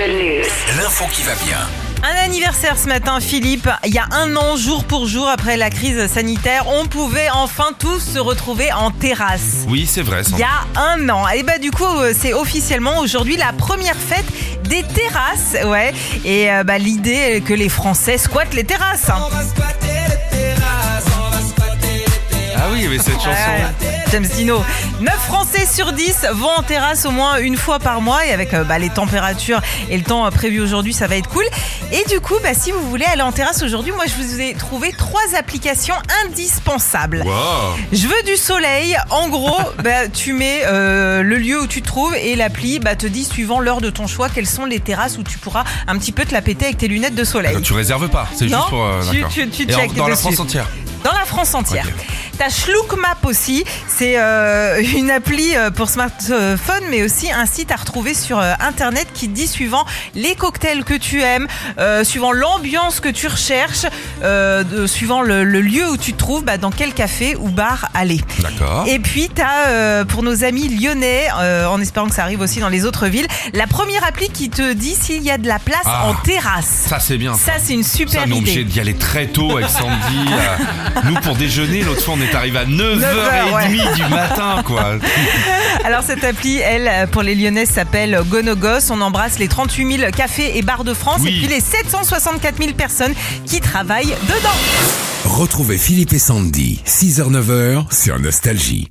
good news. L'info qui va bien. Un anniversaire ce matin, Philippe. Il y a un an, jour pour jour après la crise sanitaire, on pouvait enfin tous se retrouver en terrasse. Oui, c'est vrai. Il y a un an. Et bah du coup, euh, c'est officiellement aujourd'hui la première fête des terrasses. Ouais. Et euh, bah, l'idée est que les Français squattent les terrasses. hein. Ah oui, mais cette chanson. Ouais. James Dino. 9 Français sur 10 vont en terrasse au moins une fois par mois et avec euh, bah, les températures et le temps euh, prévu aujourd'hui, ça va être cool. Et du coup, bah, si vous voulez aller en terrasse aujourd'hui, moi je vous ai trouvé trois applications indispensables. Wow. Je veux du soleil. En gros, bah, tu mets euh, le lieu où tu te trouves et l'appli bah, te dit suivant l'heure de ton choix quelles sont les terrasses où tu pourras un petit peu te la péter avec tes lunettes de soleil. Ah, tu réserves pas, c'est juste pour. euh, tu- tu- tu Et en- check dans la. France entière. Dans la France entière. T'as Schlook Map aussi, c'est euh, une appli euh, pour smartphone, mais aussi un site à retrouver sur euh, internet qui te dit suivant les cocktails que tu aimes, euh, suivant l'ambiance que tu recherches, euh, de- suivant le, le lieu où tu te trouves, bah, dans quel café ou bar aller. D'accord. Et puis, tu as pour nos amis lyonnais, en espérant que ça arrive aussi dans les autres villes, la première appli qui te dit s'il y a de la place Ah. en terrasse. Ça, c'est bien. Ça, c'est une super Ça, on est obligé idée. d'y aller très tôt avec Sandy. Nous, pour déjeuner, l'autre fois, on est arrivé à 9h30 du matin, quoi. Alors cette appli, elle, pour les Lyonnais, s'appelle Gonogos. On embrasse les 38 000 cafés et bars de France Oui. et puis les 764 000 personnes qui travaillent dedans. Retrouvez Philippe et Sandy, 6h-9h sur Nostalgie.